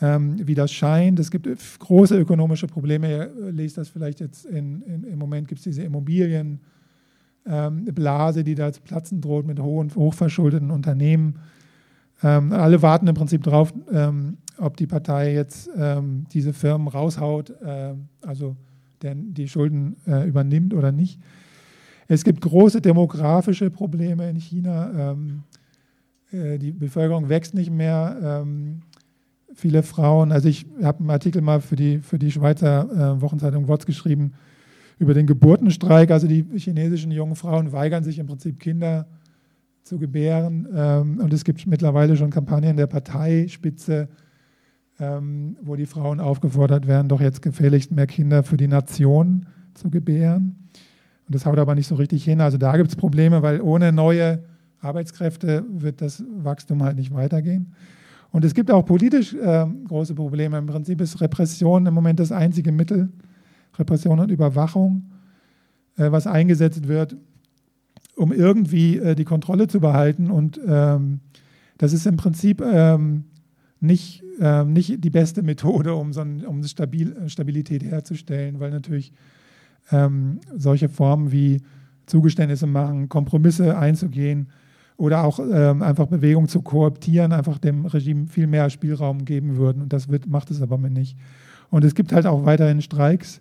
ähm, wie das scheint. Es gibt große ökonomische Probleme. Ihr lest das vielleicht jetzt in, in, im Moment gibt es diese Immobilienblase, ähm, die da zu platzen droht mit hohen, hochverschuldeten Unternehmen. Ähm, alle warten im Prinzip darauf, ähm, ob die Partei jetzt ähm, diese Firmen raushaut. Äh, also der die Schulden äh, übernimmt oder nicht. Es gibt große demografische Probleme in China. Ähm, äh, die Bevölkerung wächst nicht mehr. Ähm, viele Frauen, also ich habe einen Artikel mal für die, für die Schweizer äh, Wochenzeitung WOTS geschrieben über den Geburtenstreik. Also die chinesischen jungen Frauen weigern sich im Prinzip Kinder zu gebären. Ähm, und es gibt mittlerweile schon Kampagnen der Parteispitze, ähm, wo die Frauen aufgefordert werden, doch jetzt gefälligst mehr Kinder für die Nation zu gebären. Und das haut aber nicht so richtig hin. Also da gibt es Probleme, weil ohne neue Arbeitskräfte wird das Wachstum halt nicht weitergehen. Und es gibt auch politisch äh, große Probleme. Im Prinzip ist Repression im Moment das einzige Mittel, Repression und Überwachung, äh, was eingesetzt wird, um irgendwie äh, die Kontrolle zu behalten. Und ähm, das ist im Prinzip ähm, nicht, äh, nicht die beste Methode, um, so ein, um Stabil, Stabilität herzustellen, weil natürlich ähm, solche Formen wie Zugeständnisse machen, Kompromisse einzugehen oder auch ähm, einfach Bewegung zu kooptieren, einfach dem Regime viel mehr Spielraum geben würden. Und das wird, macht es aber nicht. Und es gibt halt auch weiterhin Streiks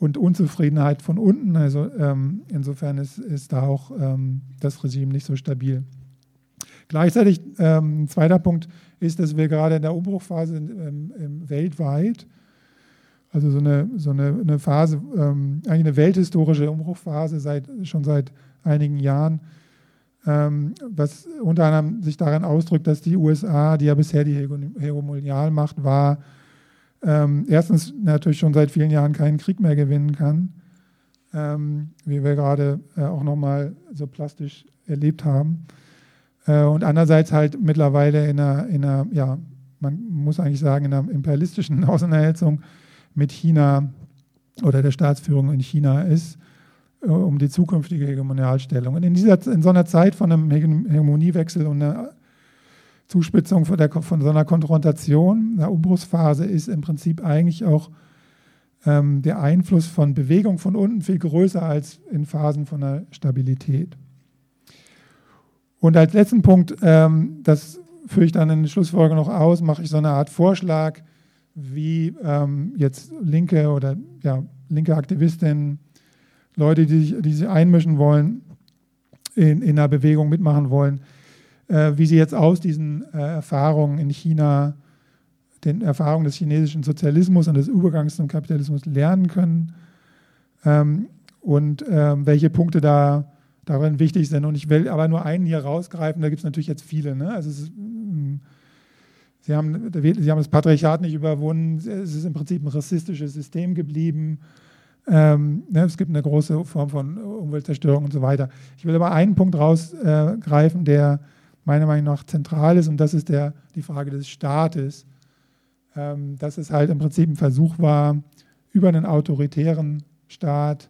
und Unzufriedenheit von unten. Also ähm, insofern ist, ist da auch ähm, das Regime nicht so stabil. Gleichzeitig, ähm, zweiter Punkt ist, dass wir gerade in der Umbruchphase ähm, weltweit, also so eine, so eine, eine Phase, ähm, eigentlich eine welthistorische Umbruchphase seit, schon seit einigen Jahren, ähm, was unter anderem sich daran ausdrückt, dass die USA, die ja bisher die Hegemonialmacht war, ähm, erstens natürlich schon seit vielen Jahren keinen Krieg mehr gewinnen kann, ähm, wie wir gerade äh, auch nochmal so plastisch erlebt haben. Äh, und andererseits halt mittlerweile in einer, in einer, ja, man muss eigentlich sagen, in einer imperialistischen Auseinandersetzung mit China oder der Staatsführung in China ist, äh, um die zukünftige Hegemonialstellung. Und in, dieser, in so einer Zeit von einem Hegemoniewechsel und einer Zuspitzung von, der, von so einer Konfrontation, einer Umbruchsphase, ist im Prinzip eigentlich auch ähm, der Einfluss von Bewegung von unten viel größer als in Phasen von einer Stabilität. Und als letzten Punkt, ähm, das führe ich dann in der Schlussfolgerung noch aus, mache ich so eine Art Vorschlag, wie ähm, jetzt linke oder ja, linke Aktivistinnen, Leute, die sich, die sich einmischen wollen, in, in einer Bewegung mitmachen wollen, äh, wie sie jetzt aus diesen äh, Erfahrungen in China, den Erfahrungen des chinesischen Sozialismus und des Übergangs zum Kapitalismus lernen können ähm, und ähm, welche Punkte da darin wichtig sind. Und ich will aber nur einen hier rausgreifen, da gibt es natürlich jetzt viele. Ne? Also ist, mm, sie, haben, sie haben das Patriarchat nicht überwunden, es ist im Prinzip ein rassistisches System geblieben. Ähm, ne, es gibt eine große Form von Umweltzerstörung und so weiter. Ich will aber einen Punkt rausgreifen, äh, der meiner Meinung nach zentral ist, und das ist der, die Frage des Staates. Ähm, dass es halt im Prinzip ein Versuch war, über einen autoritären Staat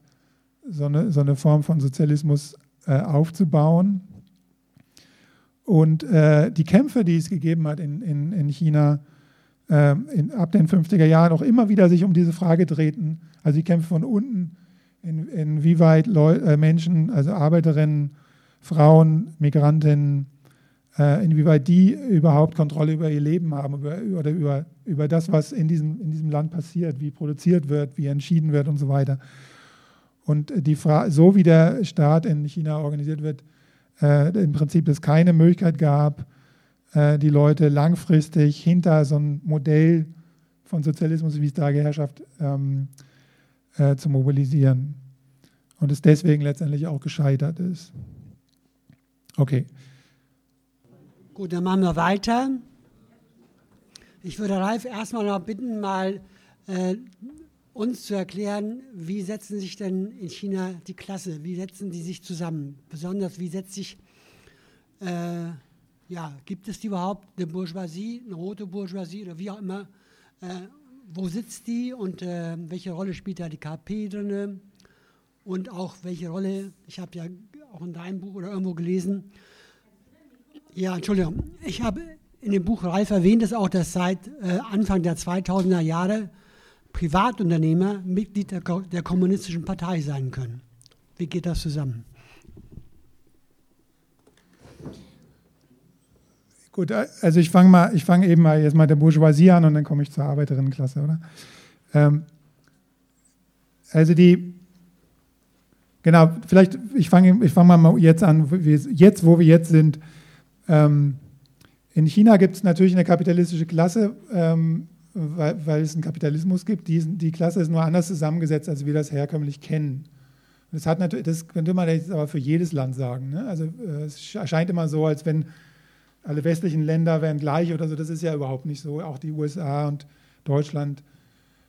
so eine, so eine Form von Sozialismus äh, aufzubauen. und äh, die Kämpfe, die es gegeben hat in, in, in China äh, in, ab den 50er Jahren, auch immer wieder sich um diese Frage drehten. Also die Kämpfe von unten, in, inwieweit Leu äh, Menschen, also Arbeiterinnen, Frauen, Migrantinnen, äh, inwieweit die überhaupt Kontrolle über ihr Leben haben über, oder über, über das, was in diesem, in diesem Land passiert, wie produziert wird, wie entschieden wird und so weiter. Und die so wie der Staat in China organisiert wird, äh, im Prinzip es keine Möglichkeit gab, äh, die Leute langfristig hinter so ein Modell von Sozialismus, wie es da geherrschaft, ähm, äh, zu mobilisieren. Und es deswegen letztendlich auch gescheitert ist. Okay. Gut, dann machen wir weiter. Ich würde Ralf erstmal noch bitten, mal äh, uns zu erklären, wie setzen sich denn in China die Klasse, wie setzen die sich zusammen? Besonders, wie setzt sich, äh, ja, gibt es die überhaupt, eine Bourgeoisie, eine rote Bourgeoisie oder wie auch immer? Äh, wo sitzt die und äh, welche Rolle spielt da die KP drin? Und auch welche Rolle, ich habe ja auch in deinem Buch oder irgendwo gelesen, ja, Entschuldigung, ich habe in dem Buch Ralf erwähnt, dass auch, dass seit äh, Anfang der 2000er Jahre Privatunternehmer Mitglied der, der kommunistischen Partei sein können. Wie geht das zusammen? Gut, also ich fange mal, eben mal jetzt mal der Bourgeoisie an und dann komme ich zur Arbeiterinnenklasse, oder? Ähm, also die, genau, vielleicht, ich fange ich fang mal jetzt an, jetzt, wo wir jetzt sind. Ähm, in China gibt es natürlich eine kapitalistische Klasse, ähm, weil, weil, es einen Kapitalismus gibt. Die, die, Klasse ist nur anders zusammengesetzt, als wir das herkömmlich kennen. Das, hat natürlich, das könnte man jetzt aber für jedes Land sagen. Ne? Also äh, es erscheint immer so, als wenn alle westlichen Länder wären gleich oder so. Das ist ja überhaupt nicht so. Auch die USA und Deutschland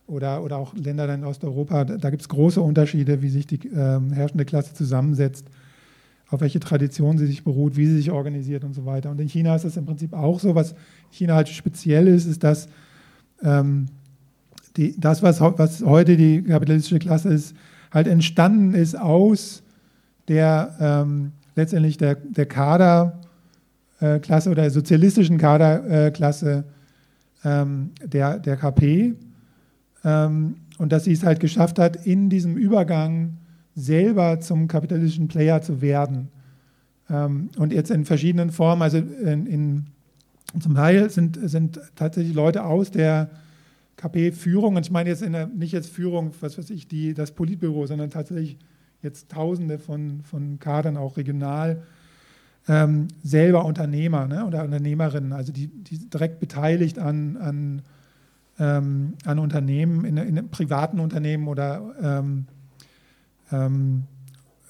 oder, oder auch Länder in Osteuropa, da, da gibt es große Unterschiede, wie sich die äh, herrschende Klasse zusammensetzt, auf welche Tradition sie sich beruht, wie sie sich organisiert und so weiter. Und in China ist das im Prinzip auch so. Was China halt speziell ist, ist, dass ähm, die, das, was, was heute die kapitalistische Klasse ist, halt entstanden ist aus der ähm, letztendlich der, der Kaderklasse äh, oder der sozialistischen Kaderklasse ähm, der, der KP. Ähm, und dass sie es halt geschafft hat, in diesem Übergang selber zum kapitalistischen Player zu werden. Ähm, und jetzt in verschiedenen Formen, also in, in zum Teil sind, sind tatsächlich Leute aus der KP-Führung, und ich meine jetzt der, nicht jetzt Führung, was weiß ich, die, das Politbüro, sondern tatsächlich jetzt Tausende von, von Kadern, auch regional, ähm, selber Unternehmer ne, oder Unternehmerinnen, also die, die direkt beteiligt an, an, ähm, an Unternehmen, in, in privaten Unternehmen oder ähm, ähm,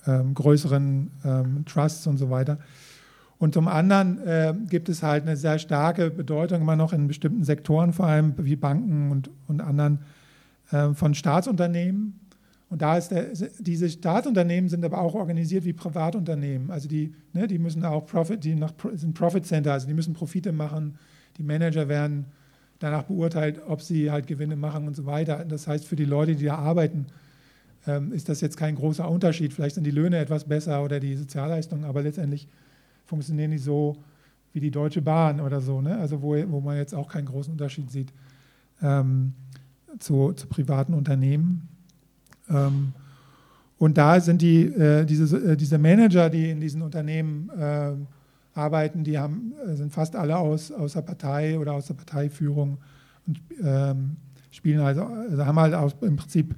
ähm größeren ähm, Trusts und so weiter. Und zum anderen äh, gibt es halt eine sehr starke Bedeutung immer noch in bestimmten Sektoren, vor allem wie Banken und, und anderen, äh, von Staatsunternehmen. Und da ist der, diese Staatsunternehmen sind aber auch organisiert wie Privatunternehmen. Also die, ne, die müssen auch Profit, die nach, sind Profit Center, also die müssen Profite machen. Die Manager werden danach beurteilt, ob sie halt Gewinne machen und so weiter. Das heißt, für die Leute, die da arbeiten, ähm, ist das jetzt kein großer Unterschied. Vielleicht sind die Löhne etwas besser oder die Sozialleistungen, aber letztendlich funktionieren nicht so wie die Deutsche Bahn oder so, ne? also wo, wo man jetzt auch keinen großen Unterschied sieht ähm, zu, zu, privaten Unternehmen. Ähm, und da sind die, äh, diese, äh, diese Manager, die in diesen Unternehmen äh, arbeiten, die haben, äh, sind fast alle aus, aus der Partei oder aus der Parteiführung und ähm, spielen also, also haben halt auch im Prinzip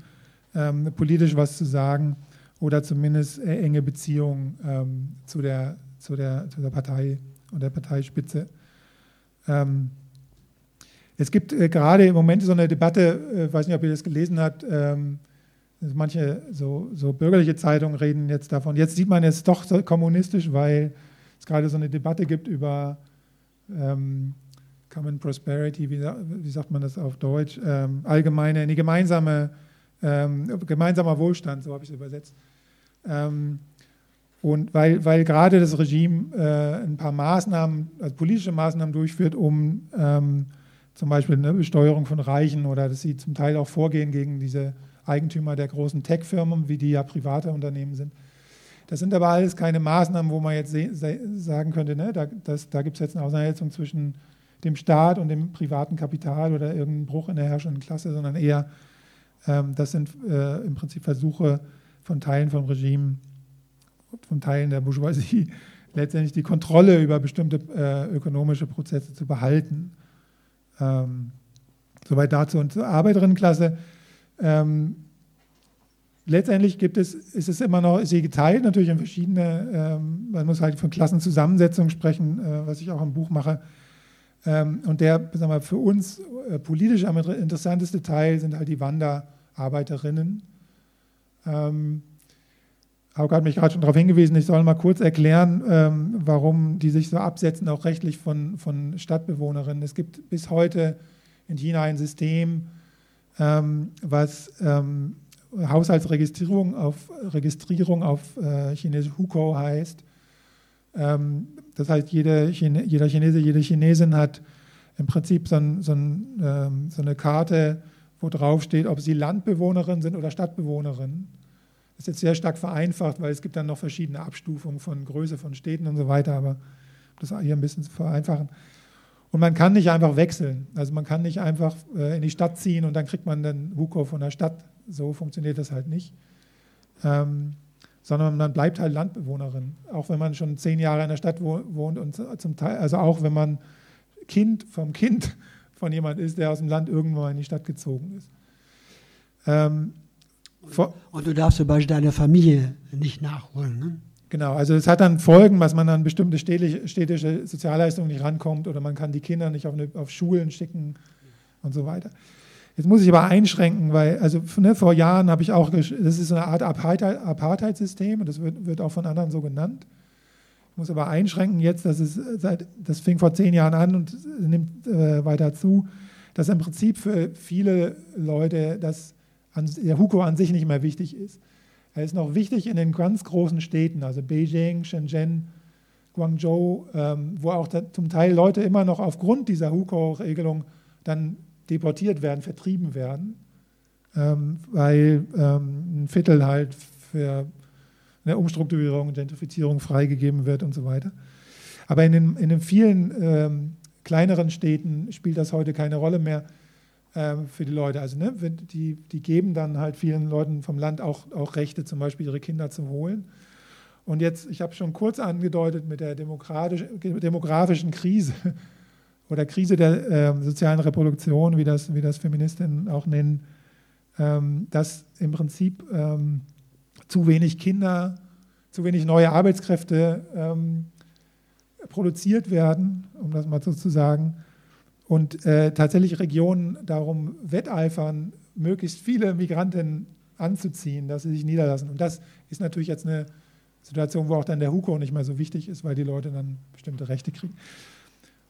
ähm, politisch was zu sagen oder zumindest äh, enge Beziehungen ähm, zu der zu der, zu der Partei und der Parteispitze. Ähm, es gibt äh, gerade im Moment so eine Debatte, äh, weiß nicht, ob ihr das gelesen habt, ähm, manche so, so, bürgerliche Zeitungen reden jetzt davon. Jetzt sieht man es doch so kommunistisch, weil es gerade so eine Debatte gibt über ähm, Common Prosperity, wie, wie, sagt man das auf Deutsch, ähm, allgemeine, eine gemeinsame, ähm, gemeinsamer Wohlstand, so habe ich es übersetzt. Ähm, und weil, weil gerade das Regime äh, ein paar Maßnahmen, also politische Maßnahmen durchführt, um ähm, zum Beispiel eine Besteuerung von Reichen oder dass sie zum Teil auch vorgehen gegen diese Eigentümer der großen Tech-Firmen, wie die ja private Unternehmen sind, Das sind aber alles keine Maßnahmen, wo man jetzt sagen könnte, ne, da, da gibt es jetzt eine Auseinandersetzung zwischen dem Staat und dem privaten Kapital oder irgendeinen Bruch in der herrschenden Klasse, sondern eher, das sind äh, im Prinzip Versuche von Teilen vom Regime, von Teilen der Bourgeoisie, letztendlich die Kontrolle über bestimmte äh, ökonomische Prozesse zu behalten. Ähm, soweit dazu. Und zur Arbeiterinnenklasse. Ähm, letztendlich gibt es, ist es immer noch, ist sie geteilt natürlich in verschiedene, ähm, man muss halt von Klassenzusammensetzung sprechen, äh, was ich auch im Buch mache. Ähm, und der, sagen wir, für uns politisch am interessanteste Teil sind halt die Wanderarbeiterinnen. Ähm, Hauke hat mich gerade schon darauf hingewiesen, ich soll mal kurz erklären, ähm, warum die sich so absetzen, auch rechtlich von, von Stadtbewohnerinnen. Es gibt bis heute in China ein System, ähm, was ähm, Haushaltsregistrierung auf, Registrierung auf äh, Chinesisch Hukou heißt. Ähm, das heißt, jede Chine, jeder Chinese, jede Chinesin hat im Prinzip so, ein, so, ein, ähm, so eine Karte, wo drauf steht, ob sie Landbewohnerin sind oder Stadtbewohnerin. Das ist jetzt sehr stark vereinfacht, weil es gibt dann noch verschiedene Abstufungen von Größe von Städten und so weiter, aber das hier ein bisschen zu vereinfachen. Und man kann nicht einfach wechseln. Also man kann nicht einfach äh, in die Stadt ziehen und dann kriegt man den Huko von der Stadt. So funktioniert das halt nicht. Ähm, sondern man bleibt halt Landbewohnerin, auch wenn man schon zehn Jahre in der Stadt wohnt und zum Teil, also auch wenn man Kind vom Kind von jemand ist, der aus dem Land irgendwann in die Stadt gezogen ist. Ähm, und, und, du darfst zum Beispiel deine Familie nicht nachholen. Ne? Genau, also es hat dann Folgen, dass man an bestimmte städtische Sozialleistungen nicht rankommt oder man kann die Kinder nicht auf, eine, auf Schulen schicken und so weiter. Jetzt muss ich aber einschränken, weil also ne, vor Jahren habe ich auch, das ist so eine Art Apartheid-System und das wird, wird auch von anderen so genannt. Ich muss aber einschränken jetzt, dass es seit, das fing vor zehn Jahren an und nimmt äh, weiter zu, dass im Prinzip für viele Leute das an, der Huko an sich nicht mehr wichtig ist. Er ist noch wichtig in den ganz großen Städten, also Beijing, Shenzhen, Guangzhou, ähm, wo auch da, zum Teil Leute immer noch aufgrund dieser Huko-Regelung dann deportiert werden, vertrieben werden, ähm, weil ähm, ein Viertel halt für eine Umstrukturierung, Gentrifizierung freigegeben wird und so weiter. Aber in den, in den vielen ähm, kleineren Städten spielt das heute keine Rolle mehr ähm, für die Leute. Also ne, die, die geben dann halt vielen Leuten vom Land auch, auch Rechte, zum Beispiel ihre Kinder zu holen. Und jetzt, ich habe schon kurz angedeutet mit der demografischen Krise oder Krise der äh, sozialen Reproduktion, wie das, wie das Feministinnen auch nennen, ähm, dass im Prinzip ähm, zu wenig Kinder, zu wenig neue Arbeitskräfte ähm, produziert werden, um das mal so zu sagen und äh, tatsächlich Regionen darum wetteifern, möglichst viele Migranten anzuziehen, dass sie sich niederlassen. Und das ist natürlich jetzt eine Situation, wo auch dann der Huko nicht mehr so wichtig ist, weil die Leute dann bestimmte Rechte kriegen.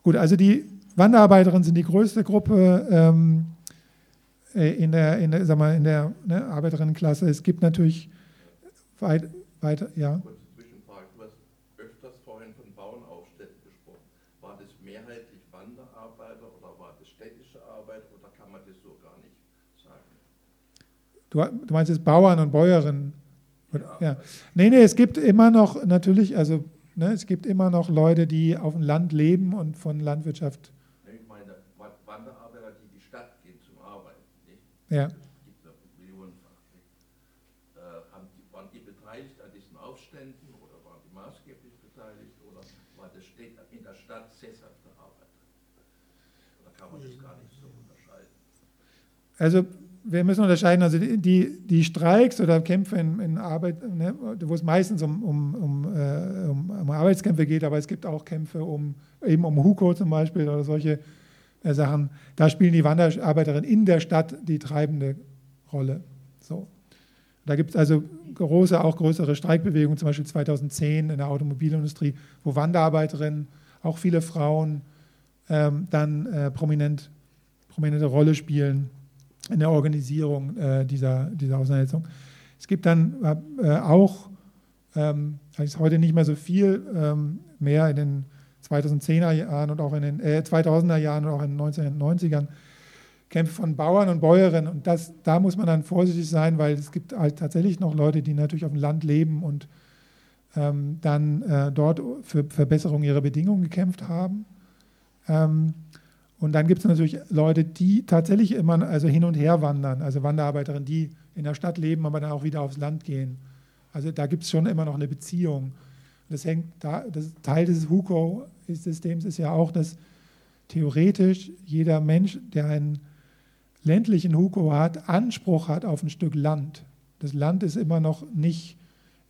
Gut, also die Wanderarbeiterinnen sind die größte Gruppe ähm, äh, in der, in der, sag mal, in der ne, Arbeiterinnenklasse. Es gibt natürlich weit, weiter, ja. Du, du meinst jetzt Bauern und Bäuerinnen? Ja. ja. Nee, nee, es gibt immer noch natürlich, also ne, es gibt immer noch Leute, die auf dem Land leben und von Landwirtschaft. Ich meine, Wanderarbeiter, die in die Stadt gehen zum Arbeiten. Nicht? Ja. Es gibt noch millionenfach. Äh, haben die, waren die beteiligt an diesen Aufständen oder waren die maßgeblich beteiligt oder war das in der Stadt sesshafte Arbeit? Oder kann man das gar nicht so unterscheiden? Also wir müssen unterscheiden, also die, die Streiks oder Kämpfe in, in Arbeit, ne, wo es meistens um, um, um, äh, um, um, Arbeitskämpfe geht, aber es gibt auch Kämpfe um, eben um Huko zum Beispiel oder solche äh, Sachen. Da spielen die Wanderarbeiterinnen in der Stadt die treibende Rolle. So. Da gibt es also große, auch größere Streikbewegungen, zum Beispiel 2010 in der Automobilindustrie, wo Wanderarbeiterinnen, auch viele Frauen, ähm, dann äh, prominent, prominente Rolle spielen in der Organisierung äh, dieser, dieser Auseinandersetzung. Es gibt dann äh, auch, ähm, ist heute nicht mehr so viel, ähm, mehr in den 2010er Jahren und auch in den äh, 2000er Jahren und auch in den 1990ern Kämpfe von Bauern und Bäuerinnen. Und das, da muss man dann vorsichtig sein, weil es gibt halt tatsächlich noch Leute, die natürlich auf dem Land leben und ähm, dann äh, dort für Verbesserung ihrer Bedingungen gekämpft haben. Ähm, und dann gibt es natürlich Leute, die tatsächlich immer also hin und her wandern, also Wanderarbeiterinnen, die in der Stadt leben, aber dann auch wieder aufs Land gehen. Also da gibt es schon immer noch eine Beziehung. Das hängt da, das Teil des Huko-Systems ist ja auch, dass theoretisch jeder Mensch, der einen ländlichen Huko hat, Anspruch hat auf ein Stück Land. Das Land ist immer noch nicht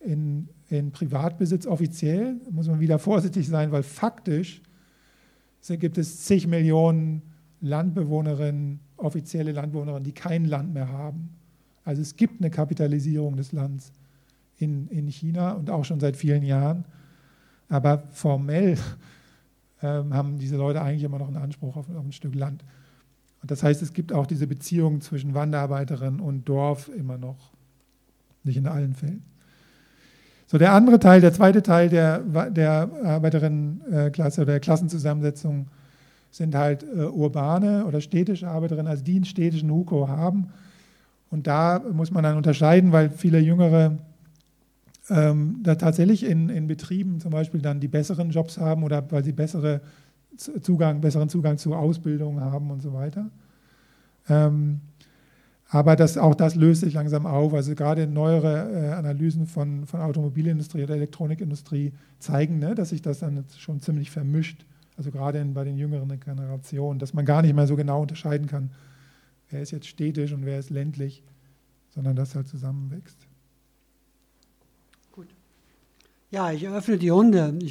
in, in Privatbesitz offiziell, muss man wieder vorsichtig sein, weil faktisch gibt es zig Millionen Landbewohnerinnen, offizielle Landbewohnerinnen, die kein Land mehr haben. Also es gibt eine Kapitalisierung des Landes in, in China und auch schon seit vielen Jahren. Aber formell ähm, haben diese Leute eigentlich immer noch einen Anspruch auf, auf ein Stück Land. Und das heißt, es gibt auch diese Beziehung zwischen Wanderarbeiterin und Dorf immer noch. Nicht in allen Fällen. So, der andere Teil, der zweite Teil der, der Arbeiterinnenklasse oder der Klassenzusammensetzung sind halt äh, urbane oder städtische Arbeiterinnen, also die einen städtischen Huko haben. Und da muss man dann unterscheiden, weil viele Jüngere ähm, da tatsächlich in, in Betrieben zum Beispiel dann die besseren Jobs haben oder weil sie bessere Zugang, besseren Zugang zu Ausbildung haben und so weiter. Ähm, aber das, auch das löst sich langsam auf. Also gerade neuere äh, Analysen von, von Automobilindustrie oder Elektronikindustrie zeigen, ne, dass sich das dann schon ziemlich vermischt. Also gerade in, bei den jüngeren Generationen, dass man gar nicht mehr so genau unterscheiden kann, wer ist jetzt städtisch und wer ist ländlich, sondern das halt zusammenwächst. Gut. Ja, ich eröffne die Runde. Ich